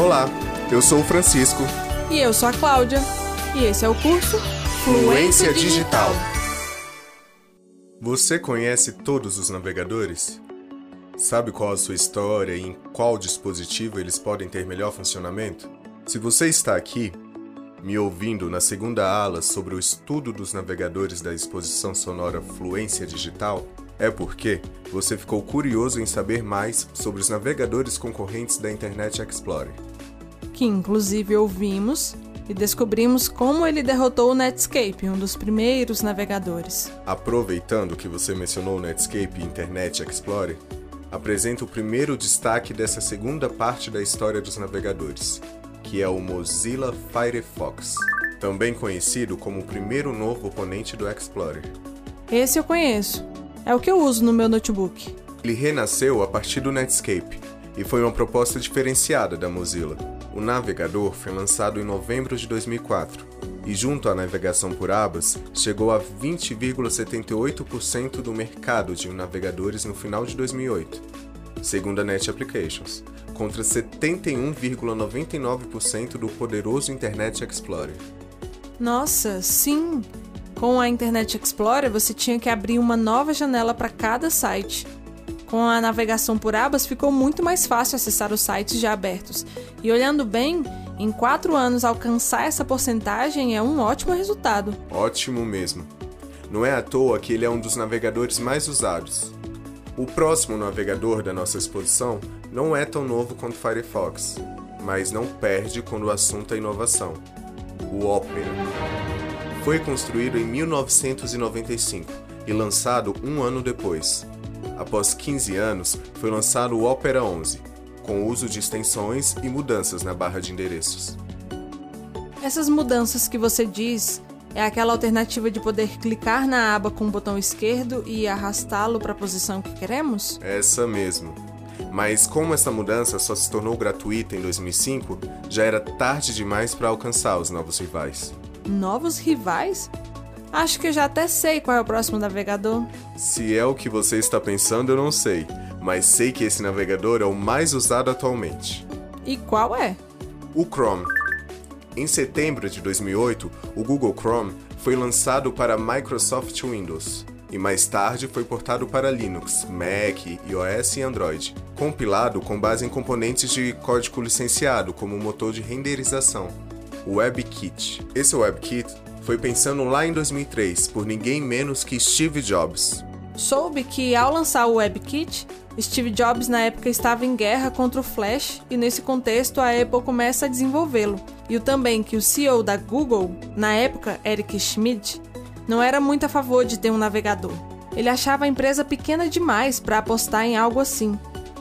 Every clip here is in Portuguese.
Olá, eu sou o Francisco. E eu sou a Cláudia. E esse é o curso Fluência Digital. Você conhece todos os navegadores? Sabe qual a sua história e em qual dispositivo eles podem ter melhor funcionamento? Se você está aqui, me ouvindo na segunda ala sobre o estudo dos navegadores da exposição sonora Fluência Digital, é porque você ficou curioso em saber mais sobre os navegadores concorrentes da Internet Explorer. Que inclusive ouvimos e descobrimos como ele derrotou o Netscape, um dos primeiros navegadores. Aproveitando que você mencionou o Netscape e Internet Explorer, apresento o primeiro destaque dessa segunda parte da história dos navegadores, que é o Mozilla Firefox, também conhecido como o primeiro novo oponente do Explorer. Esse eu conheço. É o que eu uso no meu notebook. Ele renasceu a partir do Netscape e foi uma proposta diferenciada da Mozilla. O navegador foi lançado em novembro de 2004 e, junto à navegação por abas, chegou a 20,78% do mercado de navegadores no final de 2008, segundo a Net Applications, contra 71,99% do poderoso Internet Explorer. Nossa, sim! Com a Internet Explorer, você tinha que abrir uma nova janela para cada site. Com a navegação por abas, ficou muito mais fácil acessar os sites já abertos. E olhando bem, em quatro anos alcançar essa porcentagem é um ótimo resultado. Ótimo mesmo. Não é à toa que ele é um dos navegadores mais usados. O próximo navegador da nossa exposição não é tão novo quanto Firefox, mas não perde quando o assunto é inovação. O Opera foi construído em 1995 e lançado um ano depois. Após 15 anos, foi lançado o Opera 11, com uso de extensões e mudanças na barra de endereços. Essas mudanças que você diz é aquela alternativa de poder clicar na aba com o botão esquerdo e arrastá-lo para a posição que queremos? Essa mesmo. Mas como essa mudança só se tornou gratuita em 2005, já era tarde demais para alcançar os novos rivais. Novos rivais? Acho que eu já até sei qual é o próximo navegador. Se é o que você está pensando, eu não sei, mas sei que esse navegador é o mais usado atualmente. E qual é? O Chrome. Em setembro de 2008, o Google Chrome foi lançado para Microsoft Windows e mais tarde foi portado para Linux, Mac, iOS e Android, compilado com base em componentes de código licenciado como motor de renderização, WebKit. Esse WebKit foi pensando lá em 2003 por ninguém menos que Steve Jobs. Soube que ao lançar o WebKit, Steve Jobs na época estava em guerra contra o Flash e nesse contexto a Apple começa a desenvolvê-lo. E o também que o CEO da Google, na época Eric Schmidt, não era muito a favor de ter um navegador. Ele achava a empresa pequena demais para apostar em algo assim.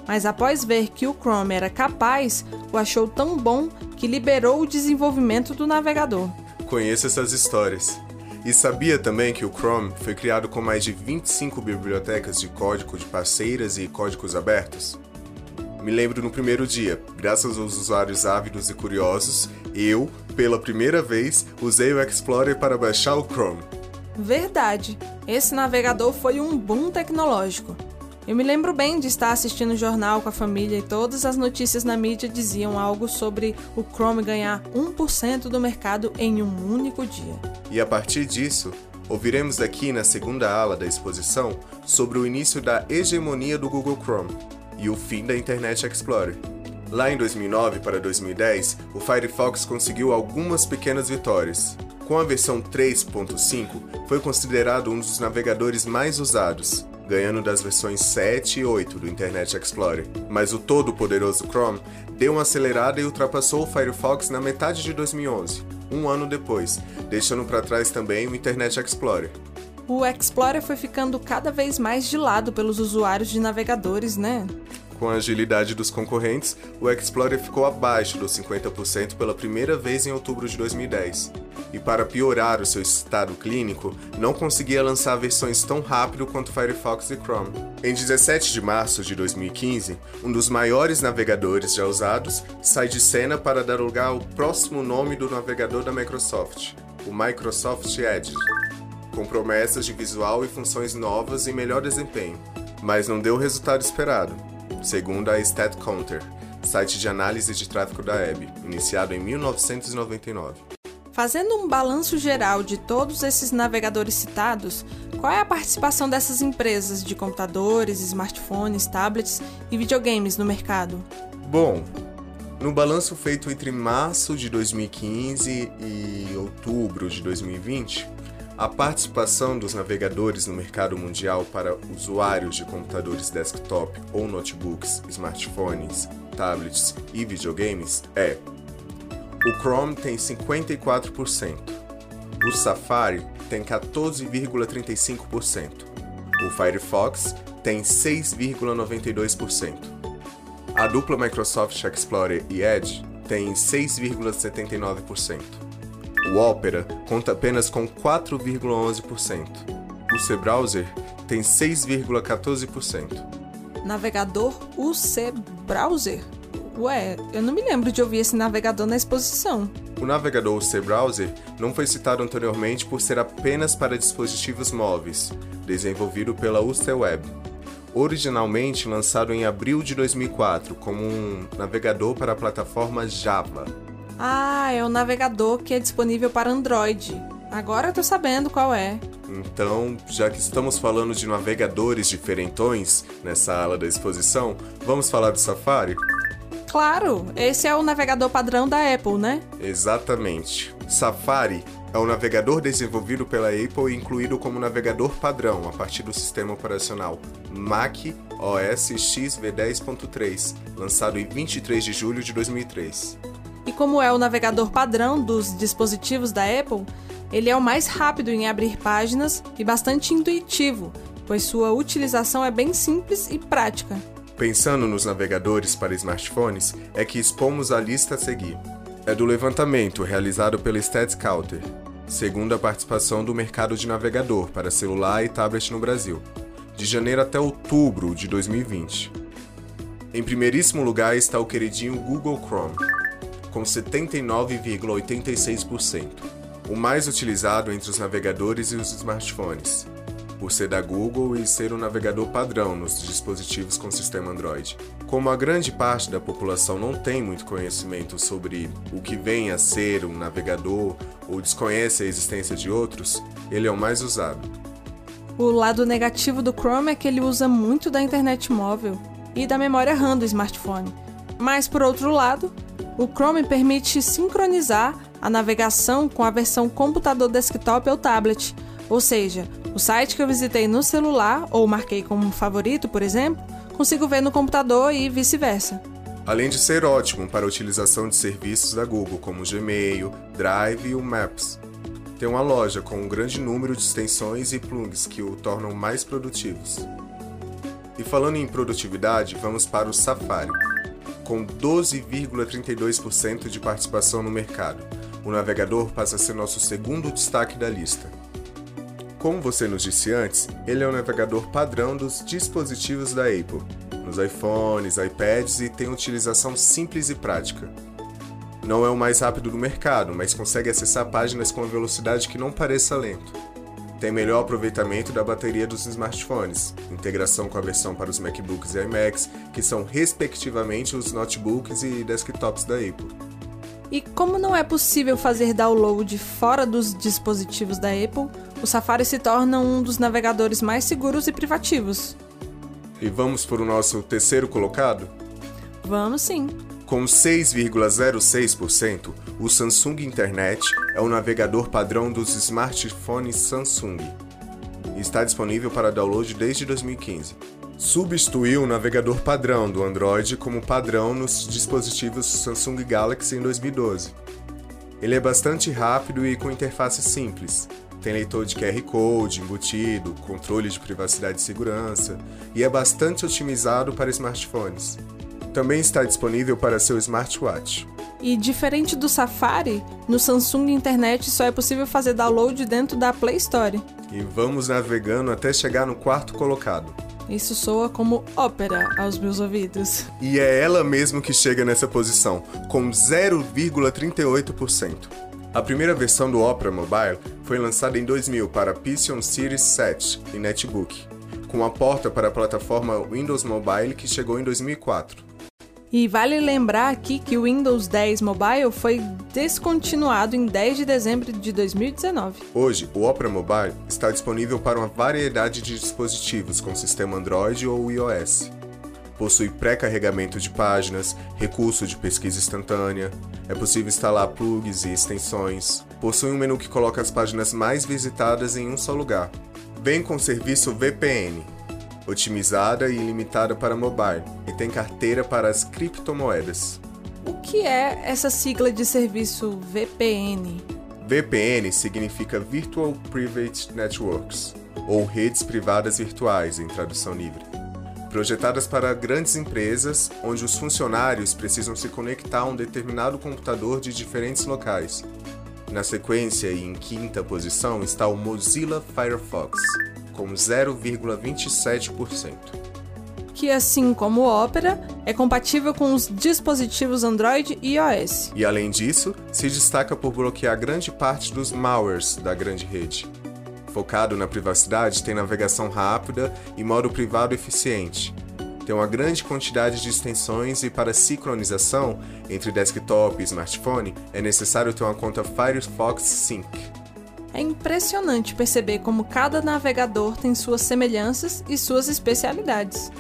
Mas após ver que o Chrome era capaz, o achou tão bom que liberou o desenvolvimento do navegador. Conheço essas histórias. E sabia também que o Chrome foi criado com mais de 25 bibliotecas de código de parceiras e códigos abertos? Me lembro no primeiro dia, graças aos usuários ávidos e curiosos, eu, pela primeira vez, usei o Explorer para baixar o Chrome. Verdade, esse navegador foi um boom tecnológico. Eu me lembro bem de estar assistindo o jornal com a família e todas as notícias na mídia diziam algo sobre o Chrome ganhar 1% do mercado em um único dia. E a partir disso, ouviremos aqui na segunda ala da exposição sobre o início da hegemonia do Google Chrome e o fim da Internet Explorer. Lá em 2009 para 2010, o Firefox conseguiu algumas pequenas vitórias. Com a versão 3.5, foi considerado um dos navegadores mais usados, ganhando das versões 7 e 8 do Internet Explorer. Mas o todo poderoso Chrome deu uma acelerada e ultrapassou o Firefox na metade de 2011, um ano depois, deixando para trás também o Internet Explorer. O Explorer foi ficando cada vez mais de lado pelos usuários de navegadores, né? Com a agilidade dos concorrentes, o Explorer ficou abaixo dos 50% pela primeira vez em outubro de 2010. E para piorar o seu estado clínico, não conseguia lançar versões tão rápido quanto Firefox e Chrome. Em 17 de março de 2015, um dos maiores navegadores já usados sai de cena para dar lugar ao próximo nome do navegador da Microsoft, o Microsoft Edge, com promessas de visual e funções novas e melhor desempenho. Mas não deu o resultado esperado segundo a StatCounter, site de análise de tráfego da web, iniciado em 1999. Fazendo um balanço geral de todos esses navegadores citados, qual é a participação dessas empresas de computadores, smartphones, tablets e videogames no mercado? Bom, no balanço feito entre março de 2015 e outubro de 2020, a participação dos navegadores no mercado mundial para usuários de computadores desktop ou notebooks, smartphones, tablets e videogames é: o Chrome tem 54%, o Safari tem 14,35%, o Firefox tem 6,92%. A dupla Microsoft Explorer e Edge tem 6,79%. O Opera conta apenas com 4,11%. O C-Browser tem 6,14%. Navegador UC Browser? Ué, eu não me lembro de ouvir esse navegador na exposição. O navegador UC Browser não foi citado anteriormente por ser apenas para dispositivos móveis, desenvolvido pela UC Web originalmente lançado em abril de 2004 como um navegador para a plataforma Java. Ah, é o navegador que é disponível para Android. Agora eu tô sabendo qual é. Então, já que estamos falando de navegadores diferentões nessa ala da exposição, vamos falar do Safari? Claro, esse é o navegador padrão da Apple, né? Exatamente. Safari é um navegador desenvolvido pela Apple e incluído como navegador padrão a partir do sistema operacional Mac OS X V10.3, lançado em 23 de julho de 2003. E como é o navegador padrão dos dispositivos da Apple, ele é o mais rápido em abrir páginas e bastante intuitivo, pois sua utilização é bem simples e prática. Pensando nos navegadores para smartphones, é que expomos a lista a seguir é do levantamento realizado pela StatScouter, segundo a participação do mercado de navegador para celular e tablet no Brasil, de janeiro até outubro de 2020. Em primeiríssimo lugar está o queridinho Google Chrome, com 79,86%, o mais utilizado entre os navegadores e os smartphones, por ser da Google e ser o navegador padrão nos dispositivos com sistema Android. Como a grande parte da população não tem muito conhecimento sobre o que vem a ser um navegador ou desconhece a existência de outros, ele é o mais usado. O lado negativo do Chrome é que ele usa muito da internet móvel e da memória RAM do smartphone. Mas, por outro lado, o Chrome permite sincronizar a navegação com a versão computador desktop ou tablet, ou seja, o site que eu visitei no celular ou marquei como favorito, por exemplo, consigo ver no computador e vice-versa. Além de ser ótimo para a utilização de serviços da Google como o Gmail, Drive e o Maps. Tem uma loja com um grande número de extensões e plugins que o tornam mais produtivos. E falando em produtividade, vamos para o Safari. Com 12,32% de participação no mercado, o navegador passa a ser nosso segundo destaque da lista. Como você nos disse antes, ele é o navegador padrão dos dispositivos da Apple, nos iPhones, iPads e tem utilização simples e prática. Não é o mais rápido do mercado, mas consegue acessar páginas com uma velocidade que não pareça lento. Tem melhor aproveitamento da bateria dos smartphones, integração com a versão para os MacBooks e iMacs, que são respectivamente os notebooks e desktops da Apple. E como não é possível fazer download fora dos dispositivos da Apple, o Safari se torna um dos navegadores mais seguros e privativos. E vamos para o nosso terceiro colocado? Vamos sim. Com 6,06%, o Samsung Internet é o navegador padrão dos smartphones Samsung. Está disponível para download desde 2015 substituiu o navegador padrão do Android como padrão nos dispositivos Samsung Galaxy em 2012. Ele é bastante rápido e com interface simples. Tem leitor de QR Code embutido, controle de privacidade e segurança, e é bastante otimizado para smartphones. Também está disponível para seu smartwatch. E diferente do Safari, no Samsung Internet só é possível fazer download dentro da Play Store. E vamos navegando até chegar no quarto colocado. Isso soa como ópera aos meus ouvidos. E é ela mesmo que chega nessa posição, com 0,38%. A primeira versão do Opera Mobile foi lançada em 2000 para PC Series 7 e Netbook, com a porta para a plataforma Windows Mobile que chegou em 2004. E vale lembrar aqui que o Windows 10 Mobile foi descontinuado em 10 de dezembro de 2019. Hoje, o Opera Mobile está disponível para uma variedade de dispositivos com sistema Android ou iOS. Possui pré-carregamento de páginas, recurso de pesquisa instantânea, é possível instalar plugs e extensões, possui um menu que coloca as páginas mais visitadas em um só lugar. Vem com serviço VPN, otimizada e limitada para mobile, e tem carteira para as criptomoedas. O que é essa sigla de serviço VPN? VPN significa Virtual Private Networks, ou redes privadas virtuais em tradução livre. Projetadas para grandes empresas, onde os funcionários precisam se conectar a um determinado computador de diferentes locais. Na sequência e em quinta posição está o Mozilla Firefox, com 0,27%. Que, assim como o Opera, é compatível com os dispositivos Android e iOS. E além disso, se destaca por bloquear grande parte dos malwares da grande rede. Focado na privacidade, tem navegação rápida e modo privado eficiente. Tem uma grande quantidade de extensões e para sincronização entre desktop e smartphone é necessário ter uma conta Firefox Sync. É impressionante perceber como cada navegador tem suas semelhanças e suas especialidades.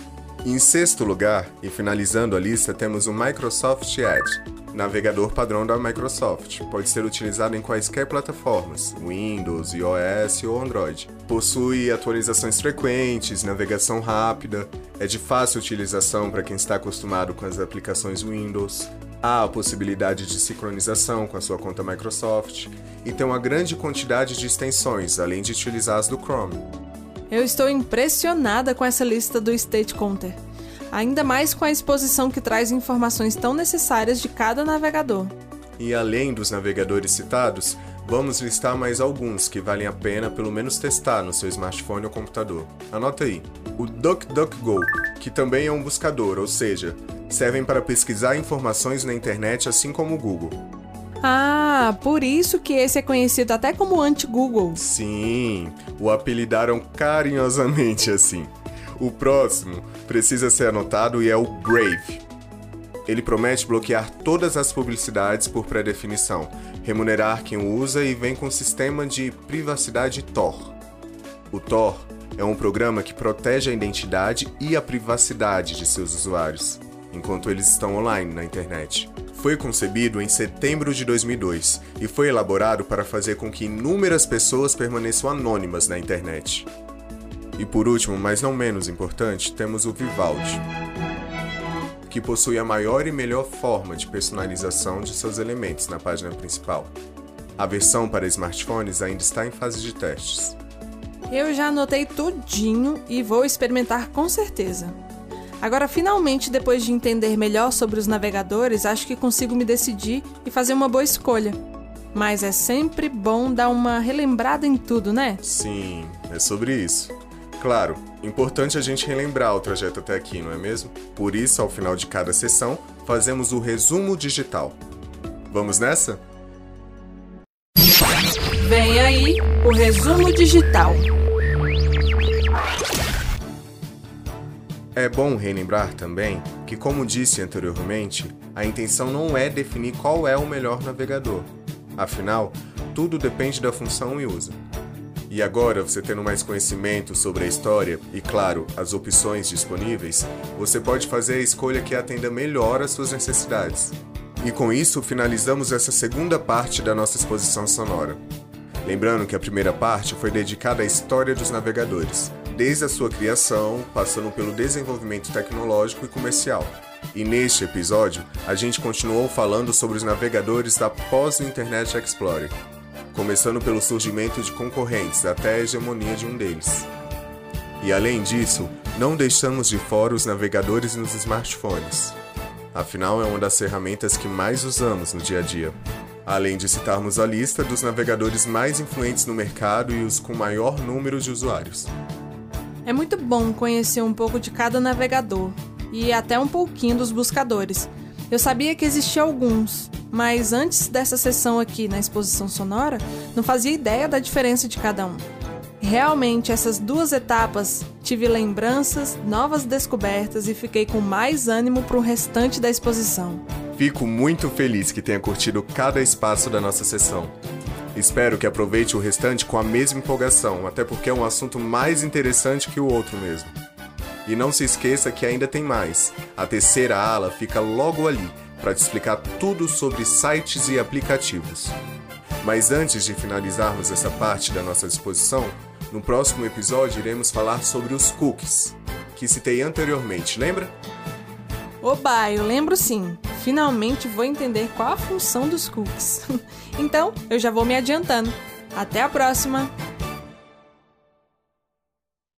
Em sexto lugar, e finalizando a lista, temos o Microsoft Edge, navegador padrão da Microsoft. Pode ser utilizado em quaisquer plataformas, Windows, iOS ou Android. Possui atualizações frequentes, navegação rápida, é de fácil utilização para quem está acostumado com as aplicações Windows. Há a possibilidade de sincronização com a sua conta Microsoft e tem uma grande quantidade de extensões, além de utilizar as do Chrome. Eu estou impressionada com essa lista do State Counter, ainda mais com a exposição que traz informações tão necessárias de cada navegador. E além dos navegadores citados, vamos listar mais alguns que valem a pena pelo menos testar no seu smartphone ou computador. Anota aí: o DuckDuckGo, que também é um buscador, ou seja, servem para pesquisar informações na internet assim como o Google. Ah, por isso que esse é conhecido até como anti-Google. Sim, o apelidaram carinhosamente assim. O próximo precisa ser anotado e é o Brave. Ele promete bloquear todas as publicidades por pré-definição, remunerar quem o usa e vem com um sistema de privacidade Tor. O Tor é um programa que protege a identidade e a privacidade de seus usuários enquanto eles estão online na internet. Foi concebido em setembro de 2002 e foi elaborado para fazer com que inúmeras pessoas permaneçam anônimas na internet. E por último, mas não menos importante, temos o Vivaldi, que possui a maior e melhor forma de personalização de seus elementos na página principal. A versão para smartphones ainda está em fase de testes. Eu já anotei tudinho e vou experimentar com certeza. Agora, finalmente, depois de entender melhor sobre os navegadores, acho que consigo me decidir e fazer uma boa escolha. Mas é sempre bom dar uma relembrada em tudo, né? Sim, é sobre isso. Claro, importante a gente relembrar o trajeto até aqui, não é mesmo? Por isso, ao final de cada sessão, fazemos o resumo digital. Vamos nessa? Vem aí o resumo digital. É bom relembrar também que, como disse anteriormente, a intenção não é definir qual é o melhor navegador. Afinal, tudo depende da função e uso. E agora, você tendo mais conhecimento sobre a história e, claro, as opções disponíveis, você pode fazer a escolha que atenda melhor às suas necessidades. E com isso, finalizamos essa segunda parte da nossa exposição sonora. Lembrando que a primeira parte foi dedicada à história dos navegadores, desde a sua criação, passando pelo desenvolvimento tecnológico e comercial. E neste episódio, a gente continuou falando sobre os navegadores da pós-Internet Explorer, começando pelo surgimento de concorrentes até a hegemonia de um deles. E além disso, não deixamos de fora os navegadores nos smartphones. Afinal, é uma das ferramentas que mais usamos no dia a dia. Além de citarmos a lista dos navegadores mais influentes no mercado e os com maior número de usuários. É muito bom conhecer um pouco de cada navegador e até um pouquinho dos buscadores. Eu sabia que existiam alguns, mas antes dessa sessão aqui na exposição sonora, não fazia ideia da diferença de cada um. Realmente, essas duas etapas tive lembranças, novas descobertas e fiquei com mais ânimo para o restante da exposição. Fico muito feliz que tenha curtido cada espaço da nossa sessão. Espero que aproveite o restante com a mesma empolgação, até porque é um assunto mais interessante que o outro mesmo. E não se esqueça que ainda tem mais. A terceira ala fica logo ali para te explicar tudo sobre sites e aplicativos. Mas antes de finalizarmos essa parte da nossa exposição, no próximo episódio iremos falar sobre os cookies, que citei anteriormente, lembra? Oba, eu lembro sim. Finalmente vou entender qual a função dos cookies. então, eu já vou me adiantando. Até a próxima!